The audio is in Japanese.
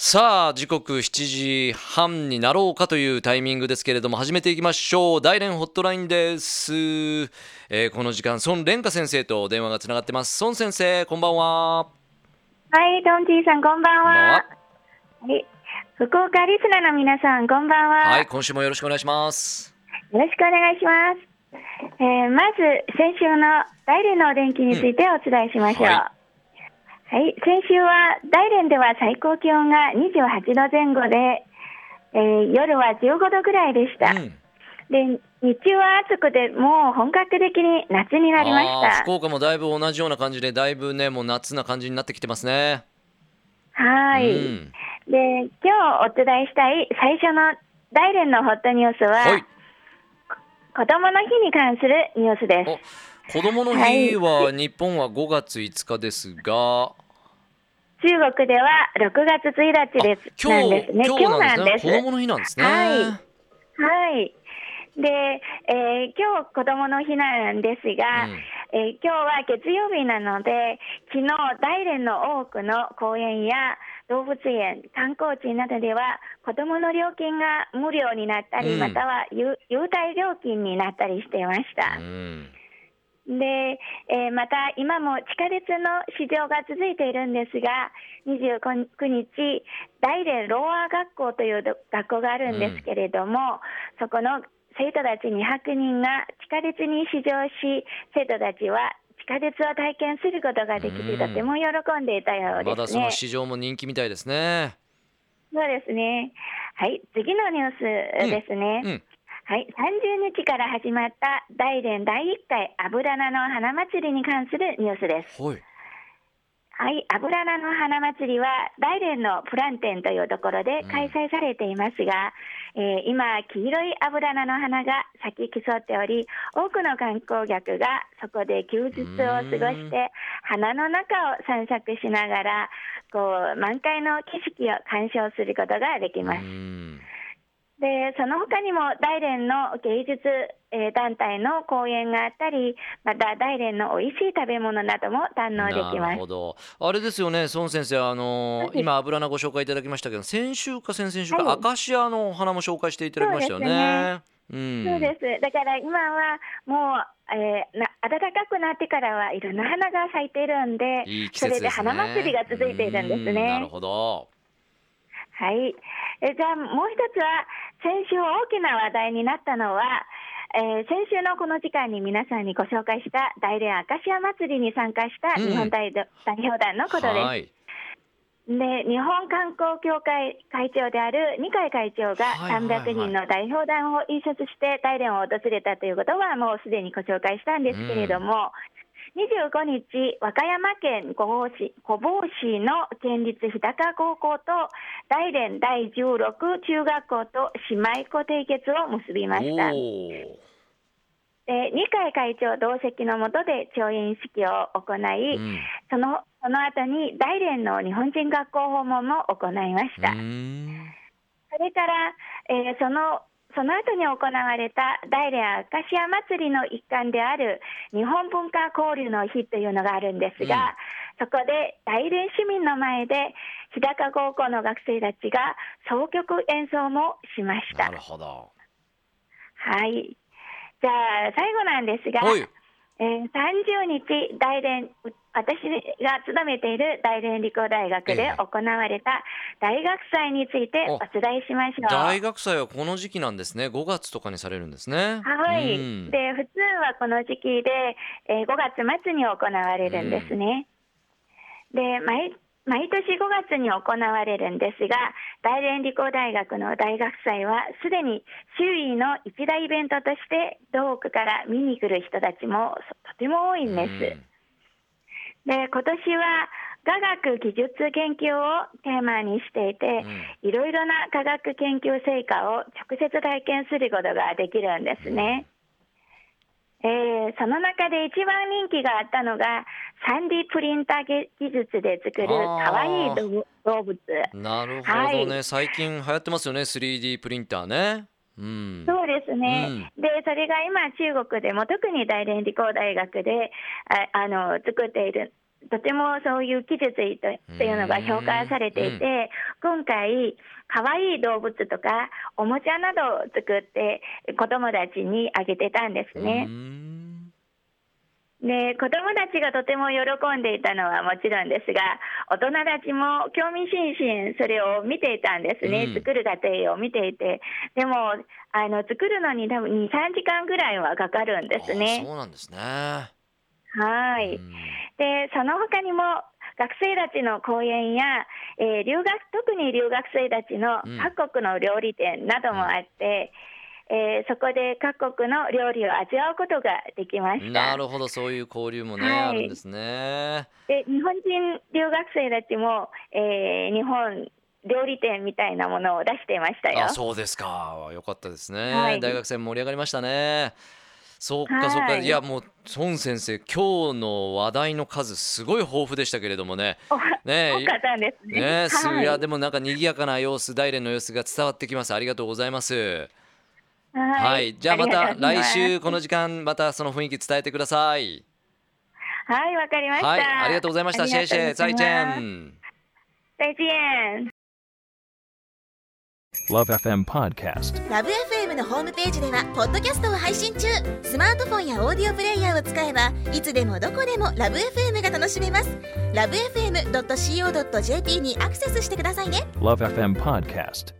さあ時刻7時半になろうかというタイミングですけれども始めていきましょう大連ホットラインです、えーこの時間孫蓮華先生と電話がつながってます孫先生こんばんははい、ドンティさん、こんばんは。はい、福岡リスナーの皆さん、こんばんは。はいよ今週もよろしくお願いしますろしくお願いします。えーまず、先週の大連のお天気についてお伝えしましょう。うんははい先週は大連では最高気温が28度前後で、えー夜は15度ぐらいでした。うんで、日中は暑くて、もう本格的に夏になりました。福岡もだいぶ同じような感じでだいぶねもう夏な感じになってきてますねはい。うんで、今日お伝えしたい最初の大連のホットニュースは、はい子供の日に関するニュースです。お子供の日は日本は5月5日ですが。中国では6月1日です。今日ですね。今日なんですね。子供の日なんですね。はい。はい。で、えー今日子供の日なんですが、うん。えー今日は月曜日なので、昨日大連の多くの公園や動物園、観光地などでは子供の料金が無料になったり、うん。または優優待料金になったりしていました。うんで、えーまた今も地下鉄の市場が続いているんですが、29日、大連ローアー学校というど学校があるんですけれども、そこの生徒たち200人が地下鉄に試乗し、生徒たちは地下鉄を体験することができて、うんとても喜んでいたようまだですね。その市場も人気みたいですねそうですね。はい、次のニュースですね。うんはい、30日から始まった大連第1回油菜の花祭りに関するニュースです。はいはい、油菜の花祭りは大連のプランテンというところで開催されていますが、えー今、黄色い油菜の花が咲き競っており、多くの観光客がそこで休日を過ごして、花の中を散策しながら、こう満開の景色を鑑賞することができます。うんでその他にも大連の芸術、えー団体の公演があったり、また大連の美味しい食べ物なども堪能できます。なるほ。ど。あれですよね孫先生あのーはい今油菜ご紹介いただきましたけど先週か先々週か、はい。アカシアのお花も紹介していただきましたよね。うん。そうです。だから今はもう、えーな暖かくなってからはいろんな花が咲いているんで、いい季それで花祭りが続いているんですうん。なるね。ほどはい。えじゃあもう一つは先週大きな話題になったのは、えー先週のこの時間に皆さんにご紹介した大連アカシア祭りに参加した日本代,、代表団のことです。はいで日本観光協会会長である二階会長がはいはいはい300人の代表団を引率して大連を訪れたということはもうすでにご紹介したんですけれども、25日、和歌山県御坊市御坊市の県立日高高校と大連第16中学校と姉妹校締結を結びました。で二階会長同席のもとで調印式を行い、うんそのその後に大連の日本人学校訪問も行いました。それから、えーそのその後に行われた大連アカシア祭りの一環である日本文化交流の日というのがあるんですが、そこで大連市民の前で日高高校の学生たちが総曲演奏もしましたなる。ほどはい。じゃあ最後なんですが、はいえー30日大連私が勤めている大連理工大学で行われた大学祭についてお。伝えしましょう。大学祭はこの時期なんですね。5月とかにされるんですね。はい、うん。で普通はこの時期で、えー5月末に行われるんですね。で毎毎年5月に行われるんですが大連理工大学の大学祭はすでに周囲の一大イベントとして遠くから見に来る人たちもとても多いんです。で今年は科学技術研究をテーマにしていて、いろいろな科学研究成果を直接体験することができるんですね。えーその中で一番人気があったのが 3D プリンター技術で作るかわいい動物。なるほどね、はい。最近流行ってますよね。3D プリンターね。うん。そうですね、でそれが今中国でも特に大連理工大学でああの作っているとてもそういう技術というのが評価されていて、今回、可愛い動物とかおもちゃなどを作って子どもたちにあげてたんですね。で子どもたちがとても喜んでいたのはもちろんですが大人たちも興味津々それを見ていたんですね、うん、作る過程を見ていて。でもあの作るのに多分23時間ぐらいはかかるんですね。そうなんですね。はい、うん、でその他にも学生たちの講演や、えー、留学特に留学生たちの各国の料理店などもあって、うん、えー、そこで各国の料理を味わうことができました。なるほどそういう交流もね、はい、あるんですね。で日本人留学生たちも、えー、日本料理店みたいなものを出していましたよ。あそうですか。よかったですね、はい、大学生盛り上がりましたね。そっかそっか、い、やもう孫先生今日の話題の数すごい豊富でしたけれどもね。ね多かったんですね。ねはい、いやでもなんか賑やかな様子大連の様子が伝わってきます。ありがとうございます。はい、はい、じゃあまた来週この時間またその雰囲気伝えてください。はいわかりました、はい。ありがとうございました。シェイシェイ再见。再见。LoveFM Podcast LoveFM のホームページではポッドキャストを配信中スマートフォンやオーディオプレイヤーを使えばいつでもどこでも LoveFM が楽しめます LoveFM.co.jp にアクセスしてくださいね LoveFM Podcast